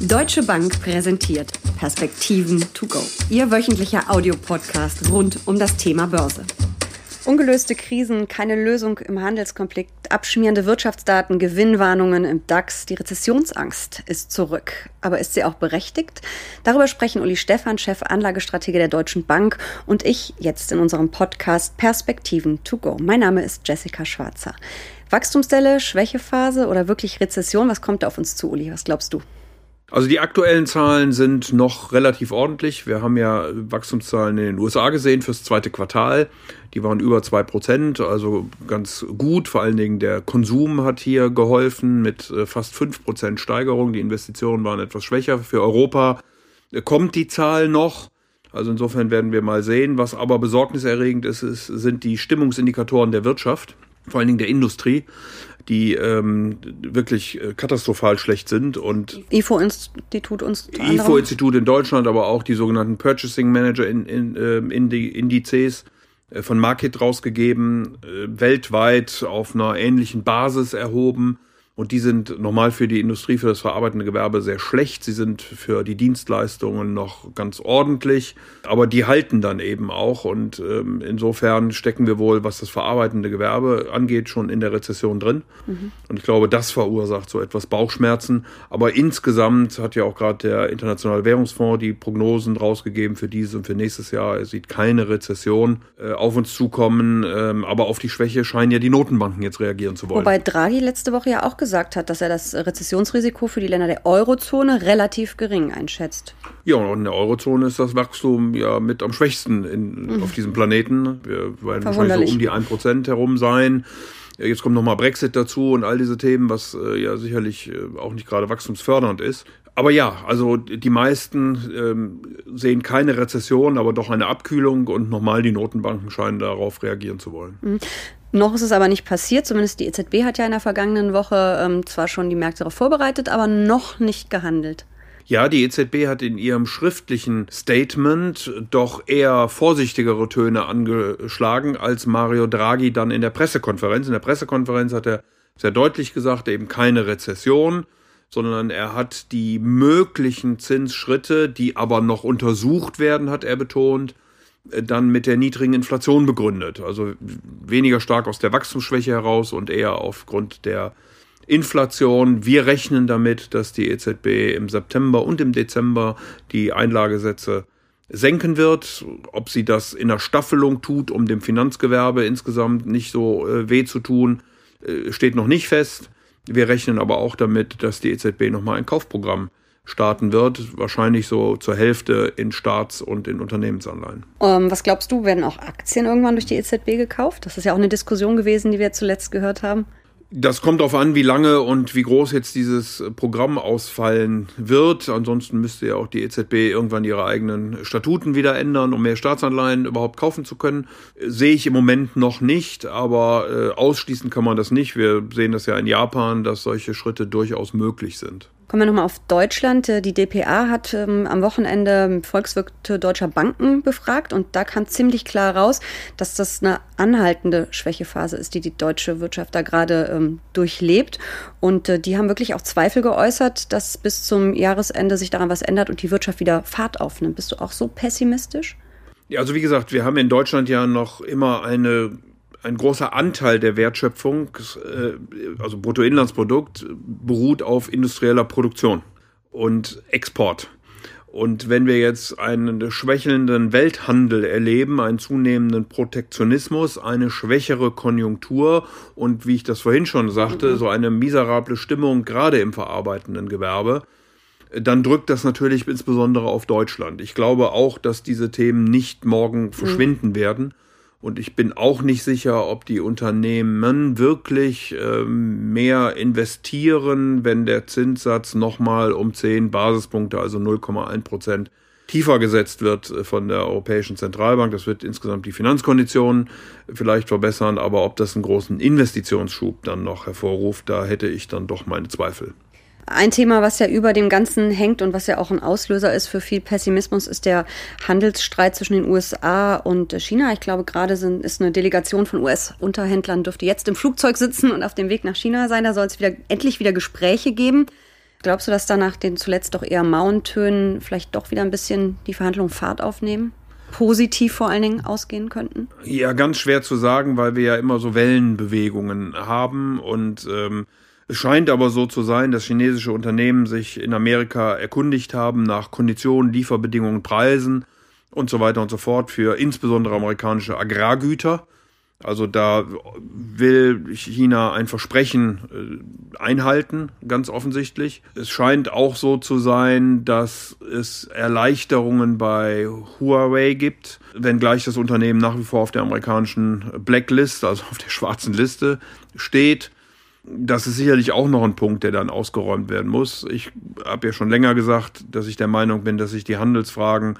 Deutsche Bank präsentiert Perspektiven to go. Ihr wöchentlicher Audiopodcast rund um das Thema Börse. Ungelöste Krisen, keine Lösung im Handelskonflikt, abschmierende Wirtschaftsdaten, Gewinnwarnungen im DAX. Die Rezessionsangst ist zurück. Aber ist sie auch berechtigt? Darüber sprechen Uli Stephan, Chef Anlagestratege der Deutschen Bank und ich jetzt in unserem Podcast Perspektiven to go. Mein Name ist Jessica Schwarzer. Wachstumsdelle, Schwächephase oder wirklich Rezession? Was kommt da auf uns zu, Uli? Was glaubst du? Also die aktuellen Zahlen sind noch relativ ordentlich. Wir haben ja Wachstumszahlen in den USA gesehen fürs zweite Quartal. Die waren über zwei Prozent, also ganz gut. Vor allen Dingen der Konsum hat hier geholfen mit äh, fast fünf Prozent Steigerung. Die Investitionen waren etwas schwächer. Für Europa kommt die Zahl noch. Also insofern werden wir mal sehen. Was aber besorgniserregend ist, ist sind die Stimmungsindikatoren der Wirtschaft vor allen Dingen der Industrie, die ähm, wirklich äh, katastrophal schlecht sind. Und IFO-Institut uns IFO-Institut in Deutschland, aber auch die sogenannten Purchasing Manager in, in, äh, in die Indizes von Market rausgegeben, äh, weltweit auf einer ähnlichen Basis erhoben. Und die sind normal für die Industrie, für das verarbeitende Gewerbe sehr schlecht. Sie sind für die Dienstleistungen noch ganz ordentlich, aber die halten dann eben auch. Und ähm, insofern stecken wir wohl, was das verarbeitende Gewerbe angeht, schon in der Rezession drin. Mhm. Und ich glaube, das verursacht so etwas Bauchschmerzen. Aber insgesamt hat ja auch gerade der Internationale Währungsfonds die Prognosen rausgegeben für dieses und für nächstes Jahr. Er sieht keine Rezession äh, auf uns zukommen. Ähm, aber auf die Schwäche scheinen ja die Notenbanken jetzt reagieren zu wollen. Wobei Draghi letzte Woche ja auch gesagt gesagt hat, dass er das Rezessionsrisiko für die Länder der Eurozone relativ gering einschätzt. Ja, und in der Eurozone ist das Wachstum ja mit am schwächsten in, mhm. auf diesem Planeten. Wir werden wahrscheinlich so um die 1% herum sein. Jetzt kommt nochmal Brexit dazu und all diese Themen, was äh, ja sicherlich äh, auch nicht gerade wachstumsfördernd ist. Aber ja, also die meisten ähm, sehen keine Rezession, aber doch eine Abkühlung und nochmal die Notenbanken scheinen darauf reagieren zu wollen. Mhm. Noch ist es aber nicht passiert, zumindest die EZB hat ja in der vergangenen Woche ähm, zwar schon die Märkte darauf vorbereitet, aber noch nicht gehandelt. Ja, die EZB hat in ihrem schriftlichen Statement doch eher vorsichtigere Töne angeschlagen als Mario Draghi dann in der Pressekonferenz. In der Pressekonferenz hat er sehr deutlich gesagt, eben keine Rezession, sondern er hat die möglichen Zinsschritte, die aber noch untersucht werden, hat er betont, dann mit der niedrigen Inflation begründet. Also weniger stark aus der Wachstumsschwäche heraus und eher aufgrund der Inflation. Wir rechnen damit, dass die EZB im September und im Dezember die Einlagesätze senken wird. Ob sie das in der Staffelung tut, um dem Finanzgewerbe insgesamt nicht so äh, weh zu tun, äh, steht noch nicht fest. Wir rechnen aber auch damit, dass die EZB nochmal ein Kaufprogramm starten wird. Wahrscheinlich so zur Hälfte in Staats- und in Unternehmensanleihen. Um, ähm, was glaubst du, werden auch Aktien irgendwann durch die EZB gekauft? Das ist ja auch eine Diskussion gewesen, die wir zuletzt gehört haben. Das kommt darauf an, wie lange und wie groß jetzt dieses Programm ausfallen wird. Ansonsten müsste ja auch die EZB irgendwann ihre eigenen Statuten wieder ändern, um mehr Staatsanleihen überhaupt kaufen zu können. Sehe ich im Moment noch nicht, aber äh, ausschließen kann man das nicht. Wir sehen das ja in Japan, dass solche Schritte durchaus möglich sind. Kommen wir nochmal auf Deutschland. Die DPA hat ähm, am Wochenende Volkswirte deutscher Banken befragt und da kam ziemlich klar raus, dass das eine anhaltende Schwächephase ist, die die deutsche Wirtschaft da gerade ähm, durchlebt. Und äh, die haben wirklich auch Zweifel geäußert, dass bis zum Jahresende sich daran was ändert und die Wirtschaft wieder Fahrt aufnimmt. Bist du auch so pessimistisch? Ja, also wie gesagt, wir haben in Deutschland ja noch immer eine ein großer Anteil der Wertschöpfung, äh, also Bruttoinlandsprodukt, beruht auf industrieller Produktion und Export. Und wenn wir jetzt einen schwächelnden Welthandel erleben, einen zunehmenden Protektionismus, eine schwächere Konjunktur und wie ich das vorhin schon sagte, so eine miserable Stimmung gerade im verarbeitenden Gewerbe, dann drückt das natürlich insbesondere auf Deutschland. Ich glaube auch, dass diese Themen nicht morgen verschwinden mhm. werden und ich bin auch nicht sicher, ob die Unternehmen wirklich ähm, mehr investieren, wenn der Zinssatz nochmal um 10 Basispunkte, also 0,1 Prozent, tiefer gesetzt wird äh, von der Europäischen Zentralbank. Das wird insgesamt die Finanzkonditionen vielleicht verbessern, aber ob das einen großen Investitionsschub dann noch hervorruft, da hätte ich dann doch meine Zweifel. Ein Thema, was ja über dem Ganzen hängt und was ja auch ein Auslöser ist für viel Pessimismus, ist der Handelsstreit zwischen den USA und China. Ich glaube, gerade sind, ist eine Delegation von US-Unterhändlern dürfte jetzt im Flugzeug sitzen und auf dem Weg nach China sein. Da soll es wieder endlich wieder Gespräche geben. Glaubst du, dass danach den zuletzt doch eher mauen Tönen vielleicht doch wieder ein bisschen die Verhandlungen Fahrt aufnehmen? Positiv vor allen Dingen ausgehen könnten? Ja, ganz schwer zu sagen, weil wir ja immer so Wellenbewegungen haben und ähm, es scheint aber so zu sein, dass chinesische Unternehmen sich in Amerika erkundigt haben nach Konditionen, Lieferbedingungen, Preisen und so weiter und so fort für insbesondere amerikanische Agrargüter. Also da will China ein Versprechen äh, einhalten, ganz offensichtlich. Es scheint auch so zu sein, dass es Erleichterungen bei Huawei gibt, wenngleich das Unternehmen nach wie vor auf der amerikanischen Blacklist, also auf der schwarzen Liste steht. Das ist sicherlich auch noch ein Punkt, der dann ausgeräumt werden muss. Ich habe ja schon länger gesagt, dass ich der Meinung bin, dass sich die Handelsfragen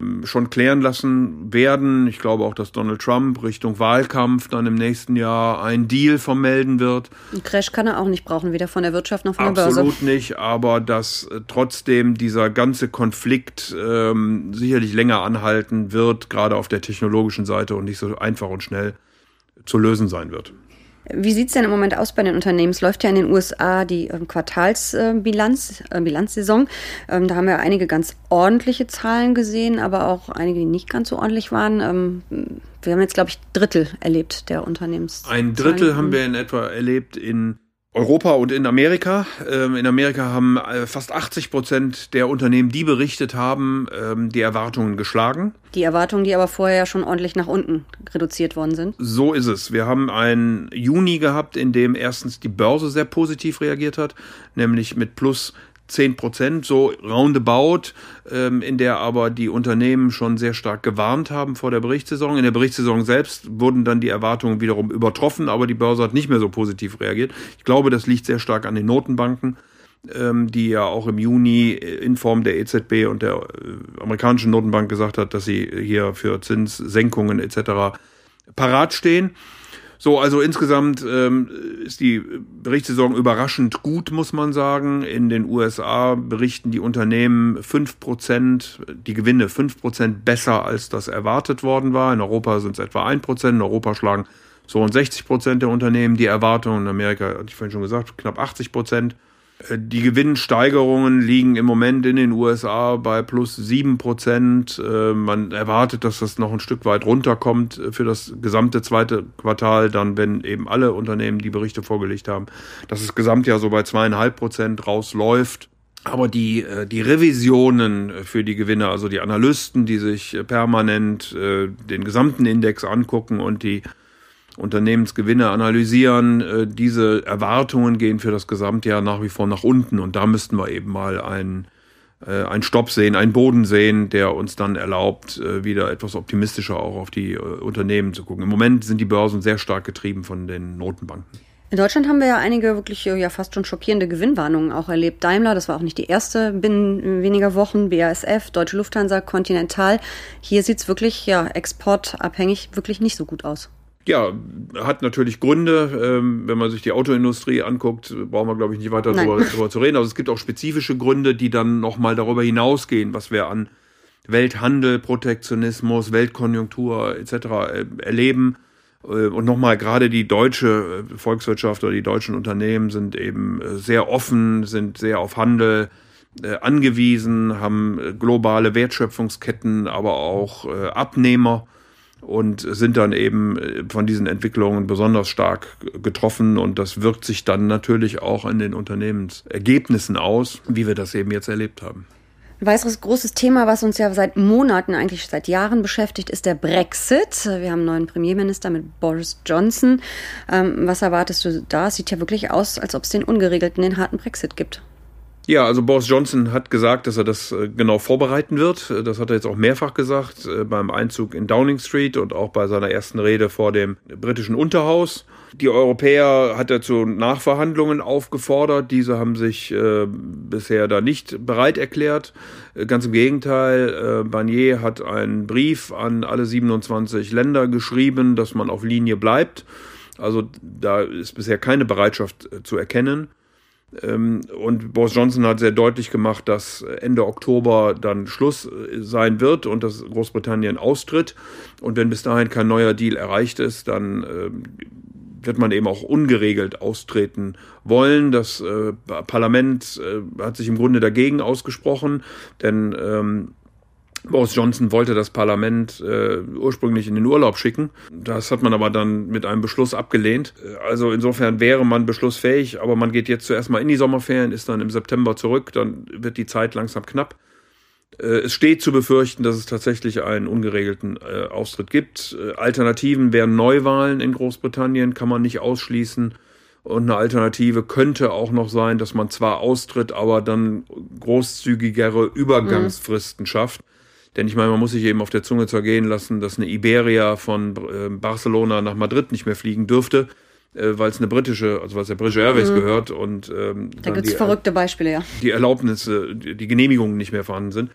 ähm, schon klären lassen werden. Ich glaube auch, dass Donald Trump Richtung Wahlkampf dann im nächsten Jahr einen Deal vermelden wird. Ein Crash kann er auch nicht brauchen, weder von der Wirtschaft noch von Absolut der Börse. Absolut nicht, aber dass äh, trotzdem dieser ganze Konflikt ähm, sicherlich länger anhalten wird, gerade auf der technologischen Seite und nicht so einfach und schnell zu lösen sein wird. Wie sieht es denn im Moment aus bei den Unternehmen? Es läuft ja in den USA die ähm, Quartalsbilanz, äh, Bilanzsaison. Ähm, da haben wir einige ganz ordentliche Zahlen gesehen, aber auch einige, die nicht ganz so ordentlich waren. Ähm, wir haben jetzt, glaube ich, Drittel erlebt der Unternehmens. Ein Drittel haben wir in etwa erlebt in Europa und in Amerika. Ähm, in Amerika haben äh, fast 80 Prozent der Unternehmen, die berichtet haben, ähm, die Erwartungen geschlagen. Die Erwartungen, die aber vorher ja schon ordentlich nach unten reduziert worden sind. So ist es. Wir haben einen Juni gehabt, in dem erstens die Börse sehr positiv reagiert hat, nämlich mit plus 10 Prozent, so roundabout, ähm, in der aber die Unternehmen schon sehr stark gewarnt haben vor der Berichtssaison. In der Berichtssaison selbst wurden dann die Erwartungen wiederum übertroffen, aber die Börse hat nicht mehr so positiv reagiert. Ich glaube, das liegt sehr stark an den Notenbanken, ähm, die ja auch im Juni in Form der EZB und der äh, amerikanischen Notenbank gesagt hat, dass sie hier für Zinssenkungen etc. parat stehen. So, also insgesamt ähm, ist die Berichtssaison überraschend gut, muss man sagen. In den USA berichten die Unternehmen fünf Prozent, die Gewinne fünf Prozent besser, als das erwartet worden war. In Europa sind es etwa ein Prozent. In Europa schlagen so und 60 Prozent der Unternehmen die Erwartungen. In Amerika, hatte ich vorhin schon gesagt, knapp 80 Prozent. Äh, die Gewinnsteigerungen liegen im Moment in den USA bei plus sieben Prozent. Äh, man erwartet, dass das noch ein Stück weit runterkommt für das gesamte zweite Quartal, dann, wenn eben alle Unternehmen die Berichte vorgelegt haben, dass das Gesamtjahr so bei zweieinhalb Prozent rausläuft. Aber die, äh, die Revisionen für die Gewinne, also die Analysten, die sich permanent den gesamten Index angucken und die Unternehmensgewinne analysieren. Äh, diese Erwartungen gehen für das Gesamtjahr nach wie vor nach unten und da müssten wir eben mal einen, äh, einen Stopp sehen, einen Boden sehen, der uns dann erlaubt, äh, wieder etwas optimistischer auch auf die Unternehmen zu gucken. Im Moment sind die Börsen sehr stark getrieben von den Notenbanken. In Deutschland haben wir ja einige wirklich ja fast schon schockierende Gewinnwarnungen auch erlebt. Daimler, das war auch nicht die erste binnen weniger Wochen, BASF, Deutsche Lufthansa, Continental. Hier sieht es wirklich ja exportabhängig wirklich nicht so gut aus. Ja, hat natürlich Gründe. Ähm, wenn man sich die Autoindustrie anguckt, brauchen wir, glaube ich, nicht weiter darüber, darüber, zu reden. Also es gibt auch spezifische Gründe, die dann nochmal darüber hinausgehen, was wir an Welthandel, Protektionismus, Weltkonjunktur etc. Äh, erleben. Äh, und nochmal, gerade die deutsche äh, Volkswirtschaft oder die deutschen Unternehmen sind eben sehr offen, sind sehr auf Handel angewiesen, haben globale Wertschöpfungsketten, aber auch Abnehmer und sind dann eben äh, von diesen Entwicklungen besonders stark getroffen und das wirkt sich dann natürlich auch in den Unternehmensergebnissen aus, wie wir das eben jetzt erlebt haben. Ein weiteres großes Thema, was uns ja seit Monaten, eigentlich seit Jahren beschäftigt, ist der Brexit. Wir haben einen neuen Premierminister mit Boris Johnson. Ähm, was erwartest du da? Es sieht ja wirklich aus, als ob es den ungeregelten, den harten Brexit gibt. Ja, also Boris Johnson hat gesagt, dass er das äh, genau vorbereiten wird. Das hat er jetzt auch mehrfach gesagt äh, beim Einzug in Downing Street und auch bei seiner ersten Rede vor dem britischen Unterhaus. Die Europäer hat er zu Nachverhandlungen aufgefordert. Diese haben sich äh, bisher da nicht bereit erklärt. Äh, ganz im Gegenteil, äh, Barnier hat einen Brief an alle 27 Länder geschrieben, dass man auf Linie bleibt. Also da ist bisher keine Bereitschaft zu erkennen. Ähm, und Boris Johnson hat sehr deutlich gemacht, dass Ende Oktober dann Schluss äh, sein wird und dass Großbritannien austritt. Und wenn bis dahin kein neuer Deal erreicht ist, dann ähm, wird man eben auch ungeregelt austreten wollen. Das äh, Parlament äh, hat sich im Grunde dagegen ausgesprochen, denn ähm, Boris Johnson wollte das Parlament äh, ursprünglich in den Urlaub schicken. Das hat man aber dann mit einem Beschluss abgelehnt. Also insofern wäre man beschlussfähig, aber man geht jetzt zuerst mal in die Sommerferien, ist dann im September zurück, dann wird die Zeit langsam knapp. Äh, es steht zu befürchten, dass es tatsächlich einen ungeregelten äh, Austritt gibt. Äh, Alternativen wären Neuwahlen in Großbritannien, kann man nicht ausschließen. Und eine Alternative könnte auch noch sein, dass man zwar austritt, aber dann großzügigere Übergangsfristen mhm. schafft. Denn ich meine, man muss sich eben auf der Zunge zergehen lassen, dass eine Iberia von äh, Barcelona nach Madrid nicht mehr fliegen dürfte, äh, weil es eine britische, also weil es der British Airways mhm. gehört und ähm, da gibt es verrückte Beispiele, ja. Die Erlaubnisse, die, Genehmigungen nicht mehr vorhanden sind.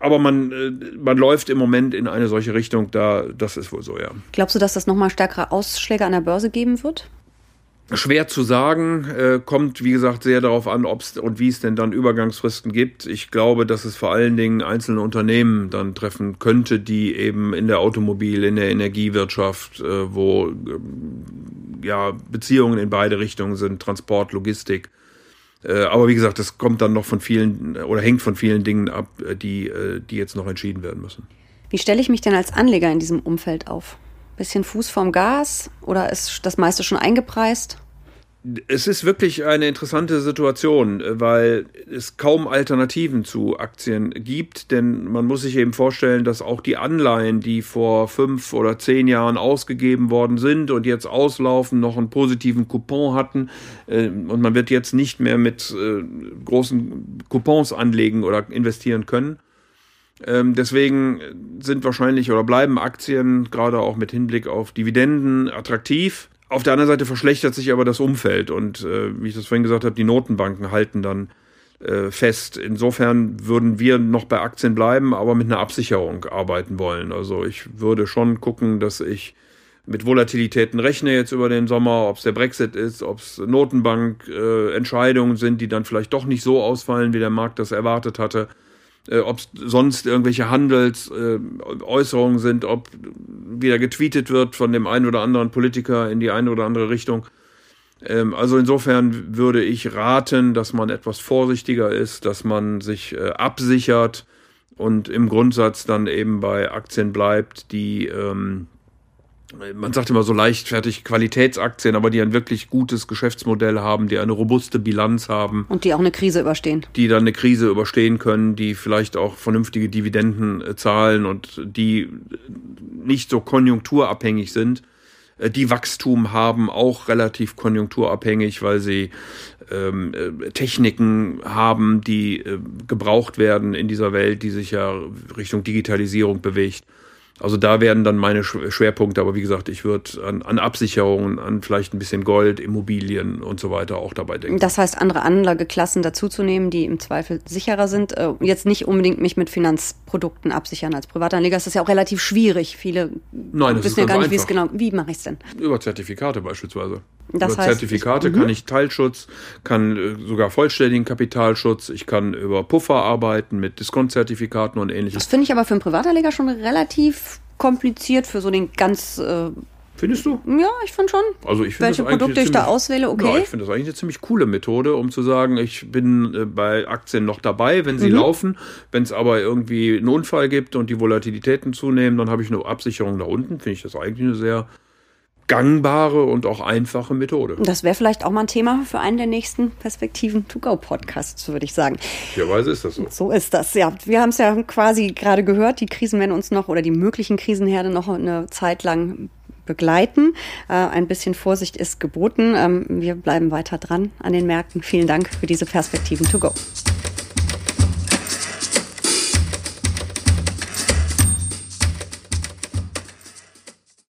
Aber man, äh, man läuft im Moment in eine solche Richtung, da, das ist wohl so, ja. Glaubst du, dass das nochmal stärkere Ausschläge an der Börse geben wird? Schwer zu sagen, äh, kommt wie gesagt sehr darauf an, ob es und wie es denn dann Übergangsfristen gibt. Ich glaube, dass es vor allen Dingen einzelne Unternehmen dann treffen könnte, die eben in der Automobil, in der Energiewirtschaft, äh, wo äh, ja Beziehungen in beide Richtungen sind, Transport, Logistik. Äh, aber wie gesagt, das kommt dann noch von vielen oder hängt von vielen Dingen ab, die, die jetzt noch entschieden werden müssen. Wie stelle ich mich denn als Anleger in diesem Umfeld auf? Bisschen Fuß vorm Gas oder ist das meiste schon eingepreist? Es ist wirklich eine interessante Situation, weil es kaum Alternativen zu Aktien gibt, denn man muss sich eben vorstellen, dass auch die Anleihen, die vor fünf oder zehn Jahren ausgegeben worden sind und jetzt auslaufen, noch einen positiven Coupon hatten äh, und man wird jetzt nicht mehr mit äh, großen Coupons anlegen oder investieren können. Ähm, deswegen sind wahrscheinlich oder bleiben Aktien gerade auch mit Hinblick auf Dividenden attraktiv. Auf der anderen Seite verschlechtert sich aber das Umfeld und äh, wie ich das vorhin gesagt habe, die Notenbanken halten dann äh, fest. Insofern würden wir noch bei Aktien bleiben, aber mit einer Absicherung arbeiten wollen. Also ich würde schon gucken, dass ich mit Volatilitäten rechne jetzt über den Sommer, ob es der Brexit ist, ob es Notenbank-Entscheidungen äh, sind, die dann vielleicht doch nicht so ausfallen, wie der Markt das erwartet hatte äh, ob sonst irgendwelche Handelsäußerungen äh, sind, ob wieder getweetet wird von dem einen oder anderen Politiker in die eine oder andere Richtung. Ähm, also insofern würde ich raten, dass man etwas vorsichtiger ist, dass man sich äh, absichert und im Grundsatz dann eben bei Aktien bleibt, die ähm, man sagt immer so leichtfertig Qualitätsaktien, aber die ein wirklich gutes Geschäftsmodell haben, die eine robuste Bilanz haben. Und die auch eine Krise überstehen. Die dann eine Krise überstehen können, die vielleicht auch vernünftige Dividenden äh, zahlen und die nicht so konjunkturabhängig sind. Äh, die Wachstum haben, auch relativ konjunkturabhängig, weil sie ähm, äh, Techniken haben, die äh, gebraucht werden in dieser Welt, die sich ja Richtung Digitalisierung bewegt. Also da werden dann meine Schwerpunkte, aber wie gesagt, ich würde an, an Absicherungen, an vielleicht ein bisschen Gold, Immobilien und so weiter auch dabei denken. Das heißt, andere Anlageklassen dazuzunehmen, die im Zweifel sicherer sind. Äh, jetzt nicht unbedingt mich mit Finanzprodukten absichern als Privatanleger. Das ist ja auch relativ schwierig. Viele Nein, wissen ja gar nicht, wie es genau. Wie mache ich es denn? Über Zertifikate beispielsweise. Das über heißt, Zertifikate ich, kann mhm. ich Teilschutz, kann äh, sogar vollständigen Kapitalschutz, ich kann über Puffer arbeiten mit Diskontzertifikaten und ähnliches. Das finde ich aber für einen Privatanleger schon relativ kompliziert für so den ganz äh, Findest du? Ja, ich finde schon. Also ich Welche Produkte ziemlich, ich da auswähle, okay. Ja, ich finde das eigentlich eine ziemlich coole Methode, um zu sagen, ich bin äh, bei Aktien noch dabei, wenn sie mhm. laufen. Wenn es aber irgendwie einen Unfall gibt und die Volatilitäten zunehmen, dann habe ich eine Absicherung da unten. Finde ich das eigentlich eine sehr gangbare und auch einfache Methode. Das wäre vielleicht auch mal ein Thema für einen der nächsten Perspektiven to go Podcasts, würde ich sagen. Möglicherweise ist das so. So ist das, ja. Wir haben es ja quasi gerade gehört, die Krisen werden uns noch oder die möglichen Krisenherde noch eine Zeit lang begleiten. Äh, ein bisschen Vorsicht ist geboten. Ähm, wir bleiben weiter dran an den Märkten. Vielen Dank für diese Perspektiven to go.